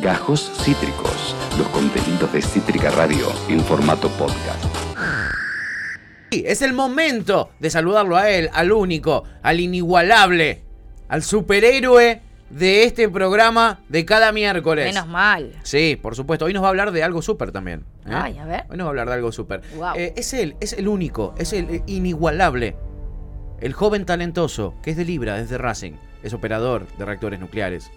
Gajos Cítricos, los contenidos de Cítrica Radio en formato podcast. Es el momento de saludarlo a él, al único, al inigualable, al superhéroe de este programa de cada miércoles. Menos mal. Sí, por supuesto. Hoy nos va a hablar de algo súper también. ¿eh? Ay, a ver. Hoy nos va a hablar de algo súper. Guau. Eh, es él, es el único, es el inigualable. El joven talentoso, que es de Libra, es de Racing, es operador de reactores nucleares.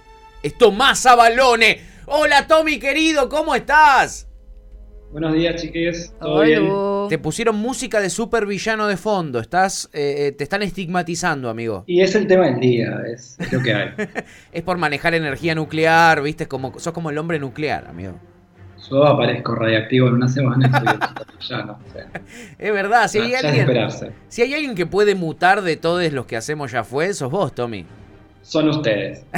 Es Tomás Abalone. Hola Tommy querido, ¿cómo estás? Buenos días, chiques. ¿Todo bien? Te pusieron música de supervillano de fondo. Estás, eh, eh, te están estigmatizando, amigo. Y es el tema del día, es, lo que hay. Es por manejar energía nuclear, viste, como, sos como el hombre nuclear, amigo. Yo aparezco radiactivo en una semana y soy o sea, Es verdad, si hay alguien, si hay alguien que puede mutar de todos los que hacemos ya fue, sos vos, Tommy. Son ustedes.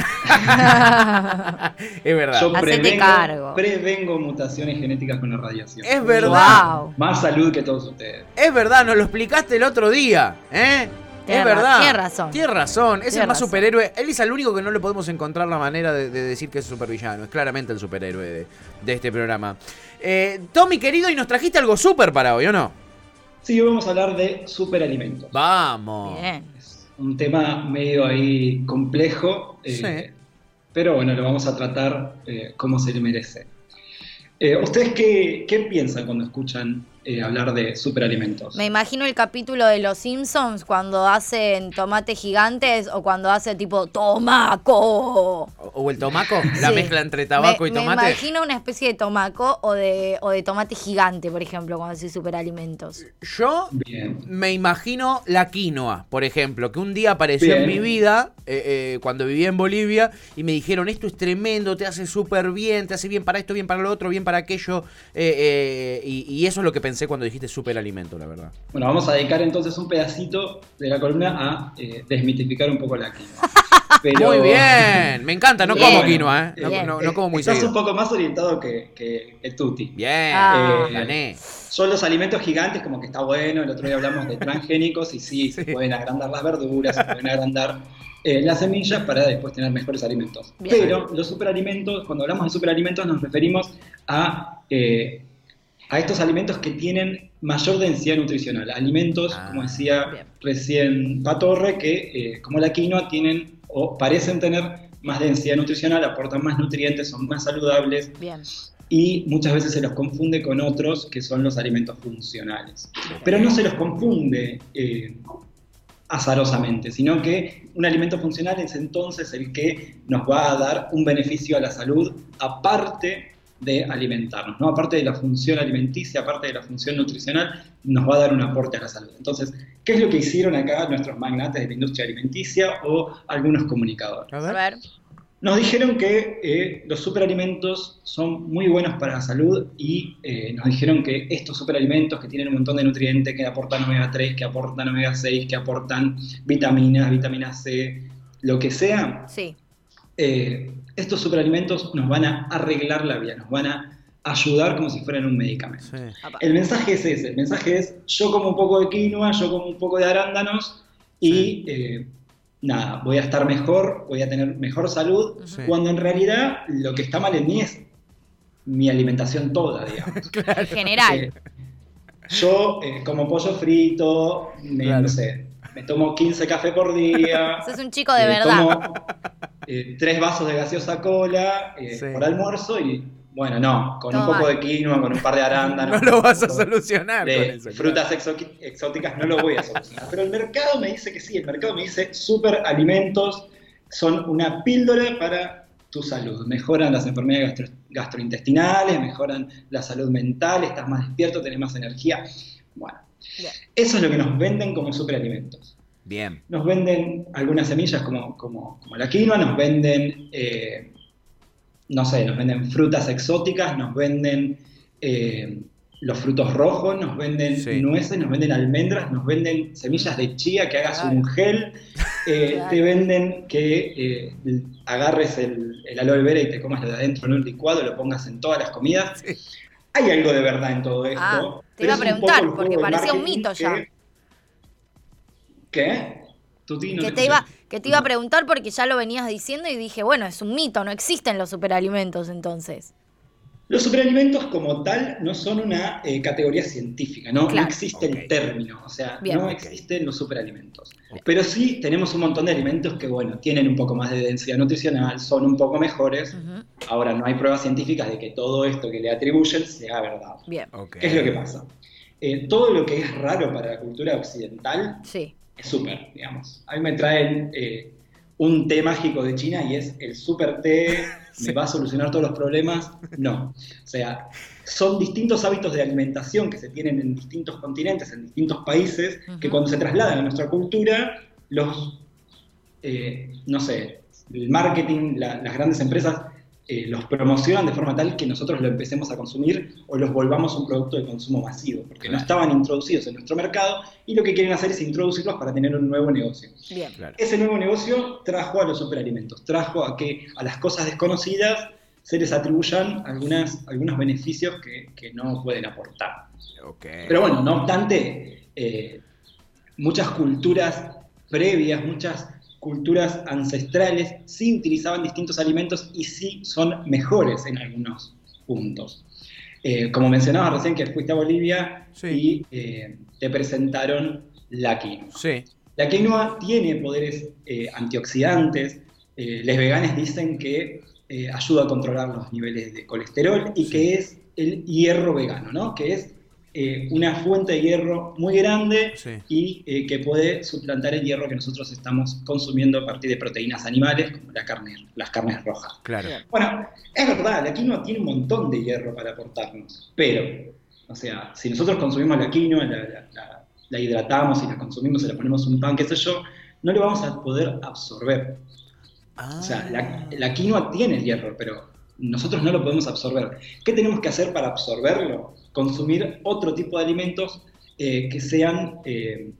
Es verdad. Yo prevengo, cargo. prevengo mutaciones genéticas con la radiación. Es verdad. Wow. Más salud que todos ustedes. Es verdad, nos lo explicaste el otro día, ¿eh? Es verdad. tiene razón. Tiene razón. Es Tiene el más razón. superhéroe. Él es el único que no le podemos encontrar la manera de, de decir que es supervillano. Es claramente el superhéroe de, de este programa. Eh, Tommy, querido, y nos trajiste algo súper para hoy, ¿o no? Sí, hoy vamos a hablar de superalimentos. Vamos. Bien. Un tema medio ahí complejo, eh, Sí. pero bueno, lo vamos a tratar eh, como se le merece. Eh, ¿Ustedes qué, qué piensan cuando escuchan eh, hablar de superalimentos? Me imagino el capítulo de Los Simpsons cuando hacen tomates gigantes o cuando hace tipo tomaco. O, o el tomaco, la Sí. mezcla entre tabaco me, y tomate. Me imagino una especie de tomaco o de, o de tomate gigante, por ejemplo, cuando hace superalimentos. Yo Bien. me imagino la quinoa, por ejemplo, que un día apareció en mi vida eh, eh, cuando vivía en Bolivia y me dijeron, esto es tremendo, te hace súper bien, te hace bien para esto, bien para lo otro, bien para aquello. eh, eh, y, y eso es lo que pensé cuando dijiste superalimento, la verdad. Bueno, vamos a dedicar entonces un pedacito de la columna a eh, desmitificar un poco la quinoa. Pero- Muy bien, me encanta, no Bien. como quinoa, ¿eh? No, Bien. no- no como muy Estás seguido. un poco más orientado que, que, que Tuti. Bien, Ah. Eh, gané. Son los alimentos gigantes, como que está bueno. El otro día hablamos de transgénicos y sí, se pueden agrandar las verduras, se pueden agrandar eh, las semillas para después tener mejores alimentos. Bien. Pero los superalimentos, cuando hablamos de superalimentos, nos referimos a, eh, a estos alimentos que tienen mayor densidad nutricional. Alimentos, Ah, como decía bien. recién Patorre, que eh, como la quinoa tienen o parecen tener más densidad nutricional, aportan más nutrientes, son más saludables Bien. y muchas veces se los confunde con otros que son los alimentos funcionales. Pero no se los confunde eh, azarosamente, sino que un alimento funcional es entonces el que nos va a dar un beneficio a la salud aparte de alimentarnos, ¿no? aparte de la función alimenticia, aparte de la función nutricional, nos va a dar un aporte a la salud. Entonces, ¿qué es lo que hicieron acá nuestros magnates de la industria alimenticia o algunos comunicadores? A ver. Nos dijeron que eh, los superalimentos son muy buenos para la salud y eh, nos dijeron que estos superalimentos que tienen un montón de nutrientes, que aportan omega 3, que aportan omega 6, que aportan vitaminas, vitamina C, lo que sea, Sí. Eh, estos superalimentos nos van a arreglar la vida, nos van a ayudar como si fueran un medicamento. Sí. El mensaje es ese, el mensaje es yo como un poco de quinoa, yo como un poco de arándanos y eh, nada, voy a estar mejor, voy a tener mejor salud, Sí. cuando en realidad lo que está mal en mí es mi alimentación toda, digamos. En general. Eh, yo eh, como pollo frito, me, Claro. no sé, me tomo 15 cafés por día. Sos un chico de eh, verdad. tomo, eh, tres vasos de gaseosa cola eh, Sí. por almuerzo y bueno, no, con un poco de quinoa, con un par de arándanos. No lo vas a solucionar de con eso. frutas exóticas no lo voy a solucionar. Pero el mercado me dice que sí, el mercado me dice super alimentos son una píldora para tu salud. Mejoran las enfermedades gastro- gastrointestinales, mejoran la salud mental, estás más despierto, tenés más energía. Bueno, Bien. eso es lo que nos venden como superalimentos. Bien. Nos venden algunas semillas como, como, como la quinoa, nos venden, eh, no sé, nos venden frutas exóticas, nos venden eh, los frutos rojos, nos venden Sí. nueces, nos venden almendras, nos venden semillas de chía, que hagas Claro. un gel, eh, Claro. te venden que eh, agarres el, el aloe vera y te comas lo de adentro en un licuado, lo pongas en todas las comidas. Sí. Hay algo de verdad en todo esto. Ah, te iba a preguntar, porque parecía un mito ya. que- ¿Qué? Tuti, no que te iba, que te iba a preguntar porque ya lo venías diciendo y dije, bueno, es un mito, no existen los superalimentos entonces. Los superalimentos como tal no son una eh, categoría científica, ¿no? No existe el término, o sea, no existen los superalimentos. Pero sí tenemos un montón de alimentos que, bueno, tienen un poco más de densidad nutricional, son un poco mejores. Ahora, no hay pruebas científicas de que todo esto que le atribuyen sea verdad. Bien. ¿Qué es lo que pasa? Eh, todo lo que es raro para la cultura occidental es súper, digamos. A mí me traen eh, un té mágico de China y es el super té, me va a solucionar todos los problemas. No. O sea, son distintos hábitos de alimentación que se tienen en distintos continentes, en distintos países, que cuando se trasladan a nuestra cultura, los, eh, no sé, el marketing, las grandes empresas eh, los promocionan de forma tal que nosotros lo empecemos a consumir o los volvamos un producto de consumo masivo, porque no estaban introducidos en nuestro mercado y lo que quieren hacer es introducirlos para tener un nuevo negocio. Ese nuevo negocio trajo a los superalimentos, trajo a que a las cosas desconocidas se les atribuyan algunas, algunos beneficios que, no pueden aportar. Pero bueno, no obstante, eh, muchas culturas previas, muchas culturas ancestrales sí utilizaban distintos alimentos y sí son mejores en algunos puntos. Eh, como mencionabas recién que fuiste a Bolivia y eh, te presentaron la quinoa. La quinoa tiene poderes eh, antioxidantes. los veganes dicen que ayuda a controlar los niveles de colesterol y que es el hierro vegano, ¿no? Que es eh, una fuente de hierro muy grande y eh, que puede suplantar el hierro que nosotros estamos consumiendo a partir de proteínas animales, como la carne, las carnes rojas. Claro. Bueno, es verdad, la quinoa tiene un montón de hierro para aportarnos, pero, o sea, si nosotros consumimos la quinoa, la, hidratamos y la consumimos, y la ponemos un pan, qué sé yo, no lo vamos a poder absorber. O sea, la, la quinoa tiene hierro, pero nosotros no lo podemos absorber. ¿Qué tenemos que hacer para absorberlo? Consumir otro tipo de alimentos eh, que sean, eh,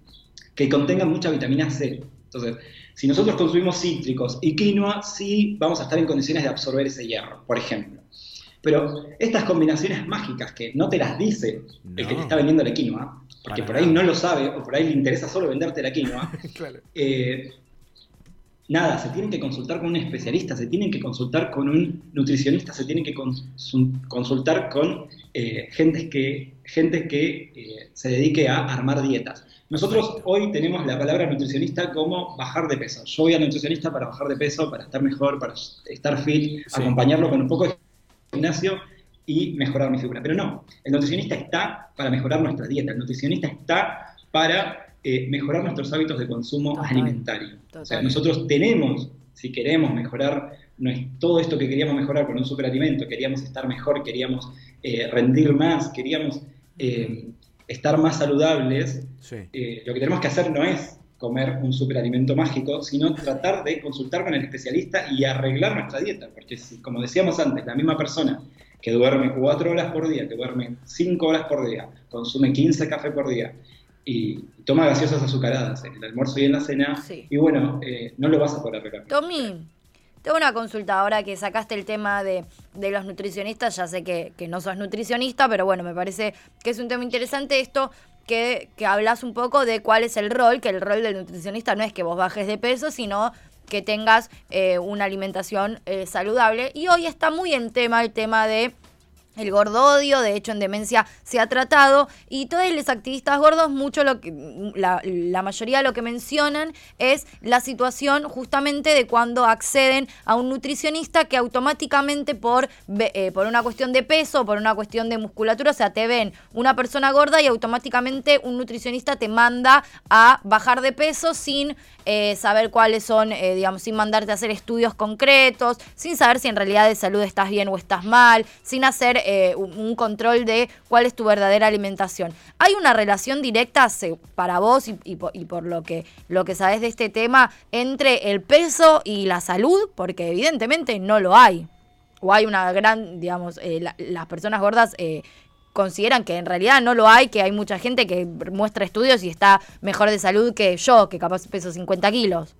que contengan mucha vitamina C. Entonces, si nosotros consumimos cítricos y quinoa, sí vamos a estar en condiciones de absorber ese hierro, por ejemplo. Pero estas combinaciones mágicas que no te las dice el que te está vendiendo la quinoa, porque por ahí no lo sabe o por ahí le interesa solo venderte la quinoa, eh, nada, se tienen que consultar con un especialista, se tienen que consultar con un nutricionista, se tienen que consultar con eh, gente que, gente que eh, se dedique a armar dietas. Nosotros hoy tenemos la palabra nutricionista como bajar de peso. Yo voy al nutricionista para bajar de peso, para estar mejor, para estar fit, acompañarlo con un poco de gimnasio y mejorar mi figura. Pero no, el nutricionista está para mejorar nuestra dieta, el nutricionista está para eh, mejorar nuestros hábitos de consumo alimentario. O sea, nosotros tenemos, si queremos mejorar no es todo esto que queríamos mejorar con un superalimento, queríamos estar mejor, queríamos eh, rendir más, queríamos eh, estar más saludables, lo que tenemos que hacer no es comer un superalimento mágico, sino tratar de consultar con el especialista y arreglar nuestra dieta, porque si, como decíamos antes, la misma persona que duerme cuatro horas por día, que duerme cinco horas por día, consume 15 cafés por día, y toma gaseosas azucaradas en el almuerzo y en la cena. Y bueno, eh, no lo vas a poder arreglar. Tommy, tengo una consulta ahora que sacaste el tema de, los nutricionistas. Ya sé que, no sos nutricionista, pero bueno, me parece que es un tema interesante esto. Que, que hablas un poco de cuál es el rol, que el rol del nutricionista no es que vos bajes de peso, sino que tengas eh, una alimentación eh, saludable. Y hoy está muy en tema el tema de el gordodio, de hecho en demencia se ha tratado y todos los activistas gordos, mucho lo que, la, mayoría lo que mencionan es la situación justamente de cuando acceden a un nutricionista que automáticamente por, eh, por una cuestión de peso, por una cuestión de musculatura, o sea, te ven una persona gorda y automáticamente un nutricionista te manda a bajar de peso sin eh, saber cuáles son, eh, digamos, sin mandarte a hacer estudios concretos, sin saber si en realidad de salud estás bien o estás mal, sin hacer eh, un control de cuál es tu verdadera alimentación. ¿Hay una relación directa para vos y, por, lo que, lo que sabes de este tema entre el peso y la salud? Porque evidentemente no lo hay. O hay una gran, digamos, las personas gordas consideran que en realidad no lo hay, que hay mucha gente que muestra estudios y está mejor de salud que yo, que capaz peso 50 kilos.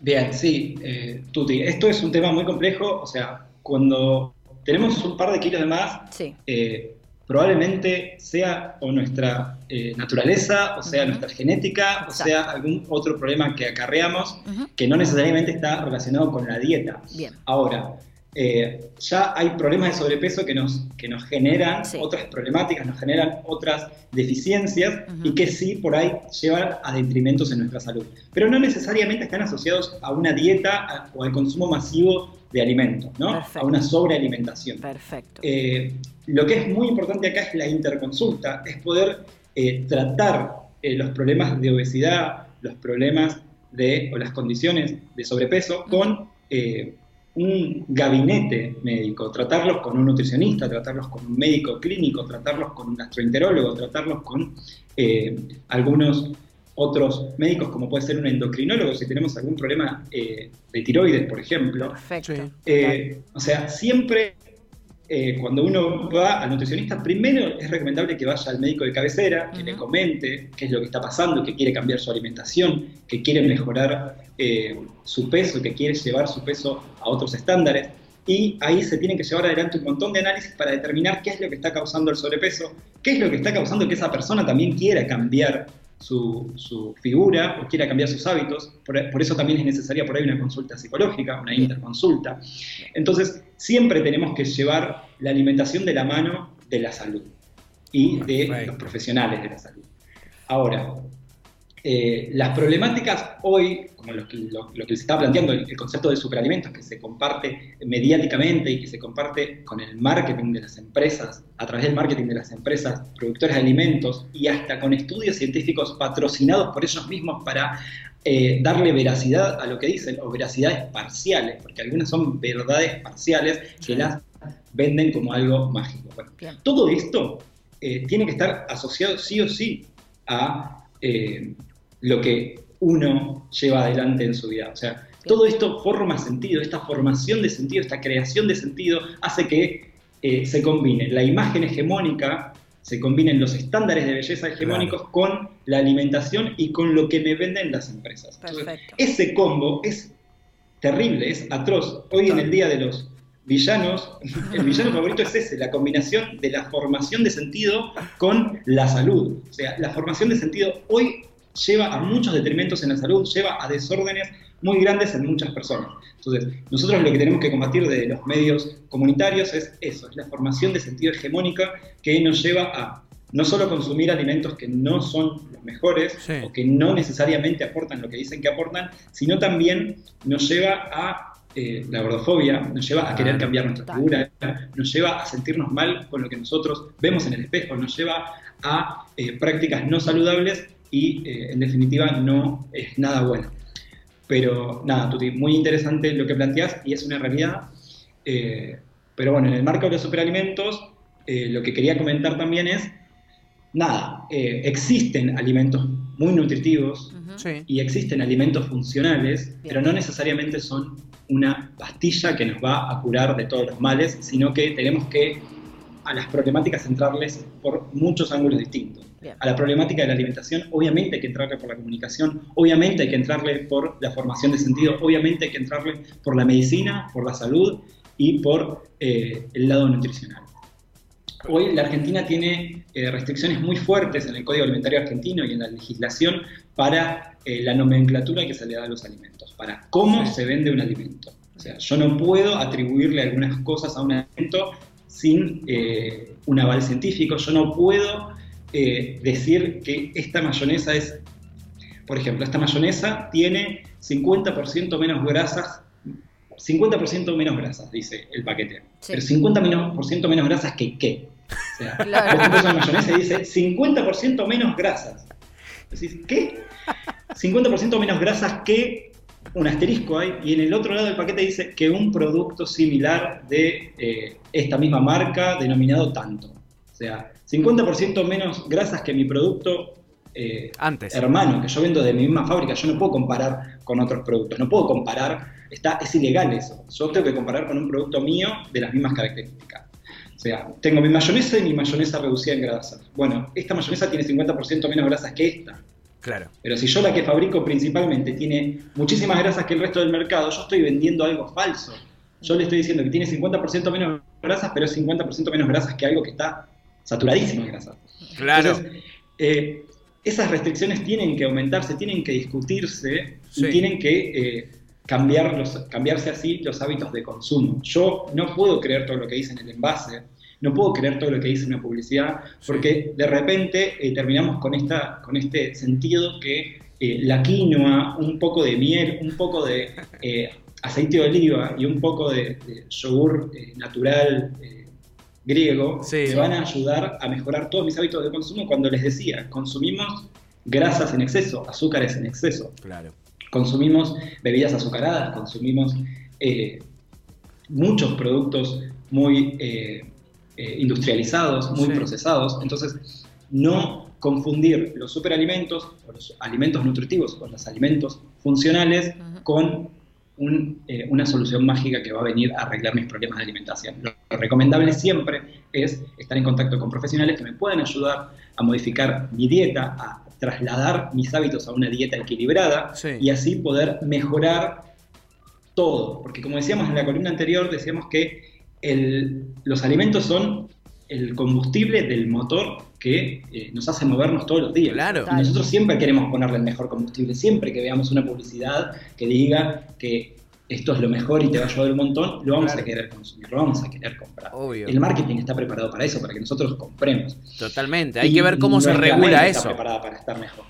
Bien, sí, eh, Tuti, esto es un tema muy complejo, o sea, cuando tenemos un par de kilos de más, sí. Eh, probablemente sea o nuestra eh, naturaleza, o sea nuestra genética, o Exacto. sea algún otro problema que acarreamos que no necesariamente está relacionado con la dieta. Bien. Ahora, eh, ya hay problemas de sobrepeso que nos, que nos generan Sí. otras problemáticas, nos generan otras deficiencias y que sí por ahí llevan a detrimentos en nuestra salud. Pero no necesariamente están asociados a una dieta a- o al consumo masivo de alimentos, ¿no? Perfecto. A una sobrealimentación. Perfecto. Eh, lo que es muy importante acá es la interconsulta, es poder eh, tratar eh, los problemas de obesidad, los problemas de, o las condiciones de sobrepeso con un gabinete médico, tratarlos con un nutricionista, tratarlos con un médico clínico, tratarlos con un gastroenterólogo, tratarlos con algunos otros médicos, como puede ser un endocrinólogo, si tenemos algún problema eh, de tiroides, por ejemplo. Perfecto. Eh, o sea, siempre eh, cuando uno va al nutricionista, primero es recomendable que vaya al médico de cabecera, que le comente qué es lo que está pasando, que quiere cambiar su alimentación, que quiere mejorar eh, su peso, que quiere llevar su peso a otros estándares. Y ahí se tienen que llevar adelante un montón de análisis para determinar qué es lo que está causando el sobrepeso, qué es lo que está causando que esa persona también quiera cambiar su, su figura o quiera cambiar sus hábitos. Por, por eso también es necesaria por ahí una consulta psicológica, una interconsulta. Entonces, siempre tenemos que llevar la alimentación de la mano de la salud y de los profesionales de la salud. Ahora, eh, las problemáticas hoy, como lo que, lo, lo que se está planteando, el, el concepto de superalimentos que se comparte mediáticamente y que se comparte con el marketing de las empresas, a través del marketing de las empresas productoras de alimentos y hasta con estudios científicos patrocinados por ellos mismos para eh, darle veracidad a lo que dicen, o veracidades parciales, porque algunas son verdades parciales que las venden como algo mágico. Bueno, todo esto eh, tiene que estar asociado sí o sí a eh, lo que uno lleva adelante en su vida. O sea, todo esto forma sentido, esta formación de sentido, esta creación de sentido hace que eh, se combine la imagen hegemónica, se combinen los estándares de belleza hegemónicos con la alimentación y con lo que me venden las empresas. Entonces, ese combo es terrible, es atroz. Hoy en el día de los villanos, el villano favorito es ese, la combinación de la formación de sentido con la salud. O sea, la formación de sentido hoy lleva a muchos detrimentos en la salud, lleva a desórdenes muy grandes en muchas personas. Entonces, nosotros lo que tenemos que combatir de los medios comunitarios es eso, es la formación de sentido hegemónica que nos lleva a no solo consumir alimentos que no son los mejores Sí. o que no necesariamente aportan lo que dicen que aportan, sino también nos lleva a eh, la gordofobia, nos lleva a querer cambiar nuestra figura, nos lleva a sentirnos mal con lo que nosotros vemos en el espejo, nos lleva a eh, prácticas no saludables y eh, en definitiva no es nada bueno. Pero nada, Tuti, muy interesante lo que planteas y es una realidad. Eh, pero bueno, en el marco de los superalimentos, eh, lo que quería comentar también es, nada, eh, existen alimentos muy nutritivos y existen alimentos funcionales, Bien. pero no necesariamente son una pastilla que nos va a curar de todos los males, sino que tenemos que a las problemáticas entrarles por muchos ángulos distintos. Bien. A la problemática de la alimentación, obviamente hay que entrarle por la comunicación, obviamente hay que entrarle por la formación de sentido, obviamente hay que entrarle por la medicina, por la salud y por eh, el lado nutricional. Hoy la Argentina tiene eh, restricciones muy fuertes en el Código Alimentario Argentino y en la legislación para eh, la nomenclatura que se le da a los alimentos, para cómo Sí. se vende un alimento. O sea, yo no puedo atribuirle algunas cosas a un alimento sin eh, un aval científico, yo no puedo eh, decir que esta mayonesa es, por ejemplo, esta mayonesa tiene 50% menos grasas 50% menos grasas, dice el paquete. Sí. Pero 50% menos, grasas que qué. O sea, Claro. vos una mayonesa y dice 50% menos grasas. Decís, ¿qué? 50% menos grasas que un asterisco hay, y en el otro lado del paquete dice que un producto similar de eh, esta misma marca denominado tanto. O sea, 50% menos grasas que mi producto eh, Antes. hermano, que yo vendo de mi misma fábrica, yo no puedo comparar con otros productos, no puedo comparar, está, es ilegal eso. Yo tengo que comparar con un producto mío de las mismas características. O sea, tengo mi mayonesa y mi mayonesa reducida en grasas. Bueno, esta mayonesa tiene 50% menos grasas que esta. Claro. Pero si yo la que fabrico principalmente tiene muchísimas grasas que el resto del mercado, yo estoy vendiendo algo falso. Yo le estoy diciendo que tiene 50% menos grasas, pero es 50% menos grasas que algo que está saturadísimo de grasa. Claro. Entonces, eh, esas restricciones tienen que aumentarse, tienen que discutirse Sí. y tienen que eh, cambiar los- cambiarse así los hábitos de consumo. Yo no puedo creer todo lo que dice en el envase, no puedo creer todo lo que dice en la publicidad, porque de repente eh, terminamos con, esta, con este sentido que eh, la quinoa, un poco de miel, un poco de aceite de oliva y un poco de, de yogur natural griego Sí. me van a ayudar a mejorar todos mis hábitos de consumo cuando les decía, consumimos grasas en exceso, azúcares en exceso, Claro. consumimos bebidas azucaradas, consumimos eh, muchos productos muy eh, eh, industrializados, muy Sí. procesados. Entonces, no confundir los superalimentos o los alimentos nutritivos o los alimentos funcionales con un, eh, una solución mágica que va a venir a arreglar mis problemas de alimentación. Lo, lo recomendable siempre es estar en contacto con profesionales que me puedan ayudar a modificar mi dieta, a trasladar mis hábitos a una dieta equilibrada Sí. y así poder mejorar todo. Porque como decíamos en la columna anterior, decíamos que el- los alimentos son el combustible del motor que eh, nos hace movernos todos los días. Claro. Y nosotros siempre queremos ponerle el mejor combustible, siempre que veamos una publicidad que diga que esto es lo mejor y te va a ayudar un montón, lo vamos Claro. a querer consumir, lo vamos a querer comprar. Obvio. El marketing está preparado para eso, para que nosotros compremos. Totalmente. Hay Y que ver cómo se regula eso. Está preparada para estar mejor.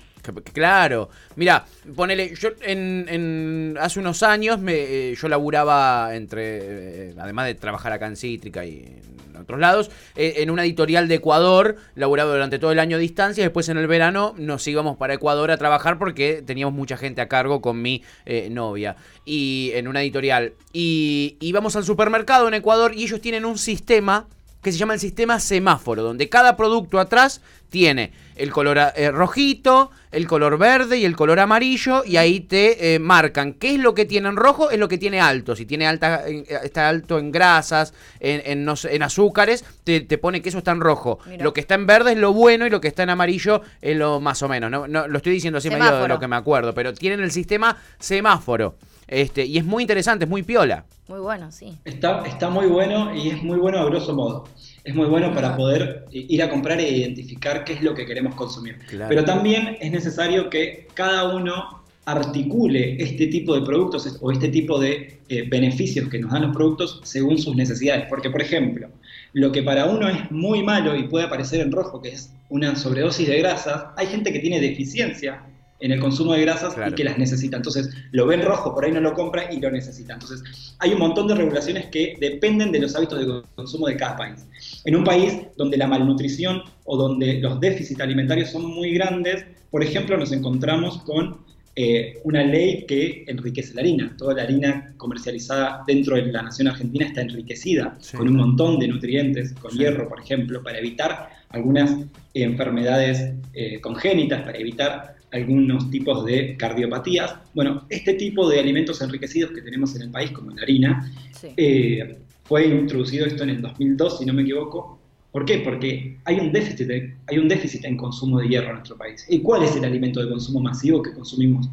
Claro, mira, ponele, yo en, en- hace unos años me, eh, yo laburaba entre, eh, además de trabajar acá en Cítrica y en otros lados, eh, en una editorial de Ecuador, laburaba durante todo el año a distancia, después en el verano nos íbamos para Ecuador a trabajar porque teníamos mucha gente a cargo con mi novia y en una editorial. Y íbamos al supermercado en Ecuador y ellos tienen un sistema que se llama el sistema semáforo, donde cada producto atrás tiene el color eh, rojito, el color verde y el color amarillo, y ahí te eh, marcan qué es lo que tiene en rojo, es lo que tiene alto. Si tiene alta, eh, está alto en grasas, en, en, no sé, en azúcares, te, te pone que eso está en rojo. Lo que está en verde es lo bueno y lo que está en amarillo es lo más o menos. No, No, lo estoy diciendo así medio de Semáforo. lo que me acuerdo, pero tienen el sistema semáforo. Este, y es muy interesante, es muy piola. Muy bueno, sí. Está, está muy bueno y es muy bueno a grosso modo. Es muy bueno para poder ir a comprar e identificar qué es lo que queremos consumir. Claro. Pero también es necesario que cada uno articule este tipo de productos o este tipo de eh, beneficios que nos dan los productos según sus necesidades. Porque, por ejemplo, lo que para uno es muy malo y puede aparecer en rojo, que es una sobredosis de grasas, hay gente que tiene deficiencia en el consumo de grasas Claro. y que las necesita. Entonces, lo ven rojo, por ahí no lo compra y lo necesita. Entonces, hay un montón de regulaciones que dependen de los hábitos de consumo de cada país. En un país donde la malnutrición o donde los déficits alimentarios son muy grandes, por ejemplo, nos encontramos con eh, una ley que enriquece la harina. Toda la harina comercializada dentro de la nación argentina está enriquecida Sí. con un montón de nutrientes, con Sí. hierro, por ejemplo, para evitar algunas enfermedades eh, congénitas, para evitar algunos tipos de cardiopatías. Bueno, este tipo de alimentos enriquecidos que tenemos en el país, como la harina, Sí. eh, fue introducido esto en el 2002, si no me equivoco. ¿Por qué? Porque hay un déficit, hay un déficit en consumo de hierro en nuestro país. ¿Y cuál es el alimento de consumo masivo que consumimos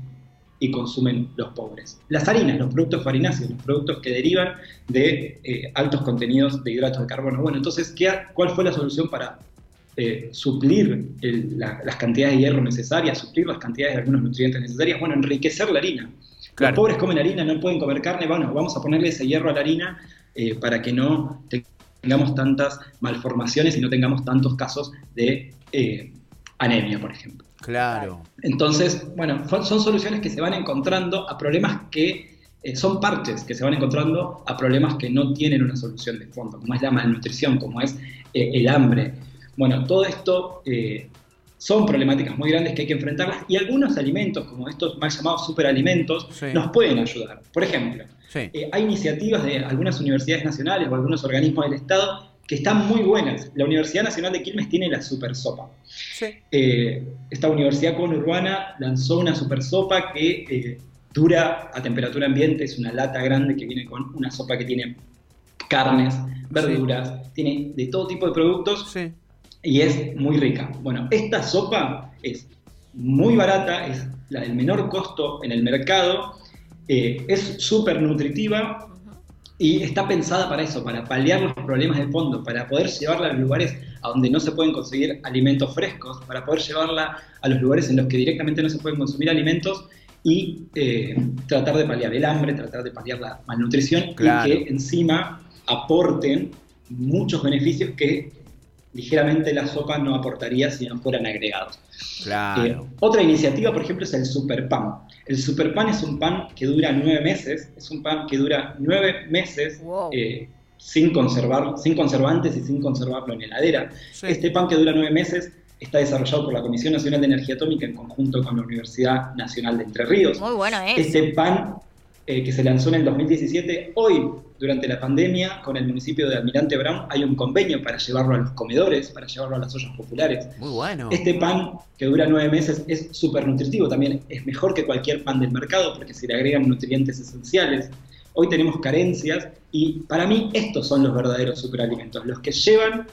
y consumen los pobres? Las harinas, los productos farináceos, los productos que derivan de eh, altos contenidos de hidratos de carbono. Bueno, entonces, ¿qué, ¿cuál fue la solución para eh, suplir el- la- las cantidades de hierro necesarias, suplir las cantidades de algunos nutrientes necesarias? Bueno, enriquecer la harina. Claro. Los pobres comen harina, no pueden comer carne, bueno, vamos a ponerle ese hierro a la harina eh, para que no tengamos tantas malformaciones y no tengamos tantos casos de eh, anemia, por ejemplo. Claro. Entonces, bueno, son soluciones que se van encontrando a problemas que eh, son parches que se van encontrando a problemas que no tienen una solución de fondo, como es la malnutrición, como es eh, el hambre. Bueno, todo esto eh, son problemáticas muy grandes que hay que enfrentarlas y algunos alimentos, como estos mal llamados superalimentos, Sí. nos pueden ayudar. Por ejemplo, Sí. eh, hay iniciativas de algunas universidades nacionales o algunos organismos del Estado que están muy buenas. La Universidad Nacional de Quilmes tiene la Super Sopa. Sí. Eh, esta universidad conurbana lanzó una super sopa que eh, dura a temperatura ambiente, es una lata grande que viene con una sopa que tiene carnes, verduras, tiene de todo tipo de productos Sí. Y es muy rica. Bueno, esta sopa es muy barata, es la del menor costo en el mercado, eh, es súper nutritiva Y está pensada para eso, para paliar los problemas de fondo, para poder llevarla a los lugares a donde no se pueden conseguir alimentos frescos, para poder llevarla a los lugares en los que directamente no se pueden consumir alimentos y eh, tratar de paliar el hambre, tratar de paliar la malnutrición Claro. y que encima aporten muchos beneficios que ligeramente la sopa no aportaría si no fueran agregados. Claro. Eh, otra iniciativa, por ejemplo, es el superpan. El superpan es un pan que dura nueve meses, es un pan que dura nueve meses Wow. eh, sin, conservar, sin conservantes y sin conservarlo en heladera. Sí. Este pan que dura nueve meses está desarrollado por la Comisión Nacional de Energía Atómica en conjunto con la Universidad Nacional de Entre Ríos. Muy bueno es. Este pan eh, que se lanzó en el 2017, hoy, durante la pandemia, con el municipio de Almirante Brown, hay un convenio para llevarlo a los comedores, para llevarlo a las ollas populares. Muy bueno. Este pan que dura nueve meses es súper nutritivo también, es mejor que cualquier pan del mercado porque se le agregan nutrientes esenciales. Hoy tenemos carencias y para mí estos son los verdaderos superalimentos, los que llevan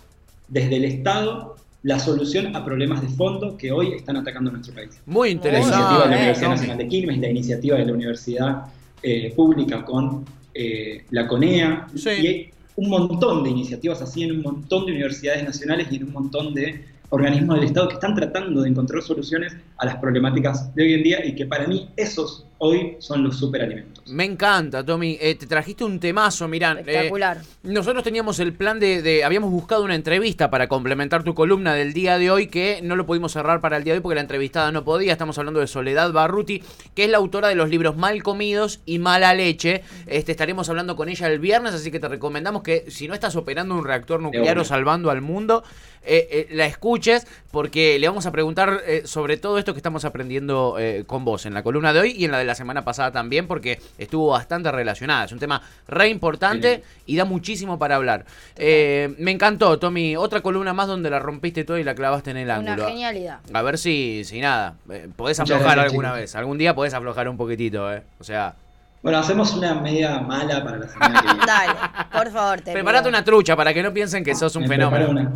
desde el Estado la solución a problemas de fondo que hoy están atacando nuestro país. Muy La interesante. iniciativa de la Universidad. Nacional de Quilmes, la iniciativa de la Universidad eh, Pública con eh, la CONEA, Sí. y hay un montón de iniciativas así en un montón de universidades nacionales y en un montón de organismos del Estado que están tratando de encontrar soluciones a las problemáticas de hoy en día y que para mí esos hoy son los superalimentos. Me encanta, Tommy. Eh, te trajiste un temazo, mirá. eh, Espectacular. nosotros teníamos el plan de, de- Habíamos buscado una entrevista para complementar tu columna del día de hoy, que no lo pudimos cerrar para el día de hoy porque la entrevistada no podía. Estamos hablando de Soledad Barruti, que es la autora de los libros Mal Comidos y Mala Leche. Este, estaremos hablando con ella el viernes, así que te recomendamos que si no estás operando un reactor nuclear o salvando al mundo, eh, eh, la escuches, porque le vamos a preguntar eh, sobre todo esto que estamos aprendiendo eh, con vos en la columna de hoy y en la de la semana pasada también, porque estuvo bastante relacionada. Es un tema re importante y da muchísimo para hablar. Eh, me encantó, Tommy. Otra columna más donde la rompiste todo y la clavaste en el Una ángulo. genialidad. A ver si, si nada, eh, podés aflojar gracias, alguna chicos. vez. Algún día podés aflojar un poquitito, ¿eh? O sea, Bueno, hacemos una media mala para la semana que viene. Dale, por favor, te preparate una trucha para que no piensen que sos un Me fenómeno. una,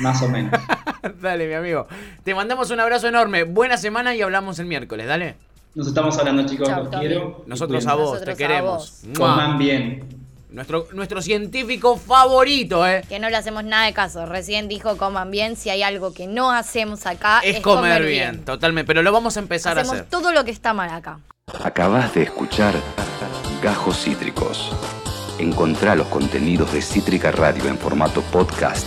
más o menos. dale, mi amigo. Te mandamos un abrazo enorme. Buena semana y hablamos el miércoles, dale. Nos estamos hablando, chicos. Chau, Los Tommy. quiero. Nosotros a vos, Nosotros te a queremos. vos. Coman bien. Nuestro, nuestro científico favorito, ¿eh? Que no le hacemos nada de caso. Recién dijo coman bien. Si hay algo que no hacemos acá, Es, comer, bien, totalmente. Pero lo vamos a empezar a Hacemos hacer. todo lo que está mal acá. Acabas de escuchar Gajos Cítricos. Encontrá los contenidos de Cítrica Radio en formato podcast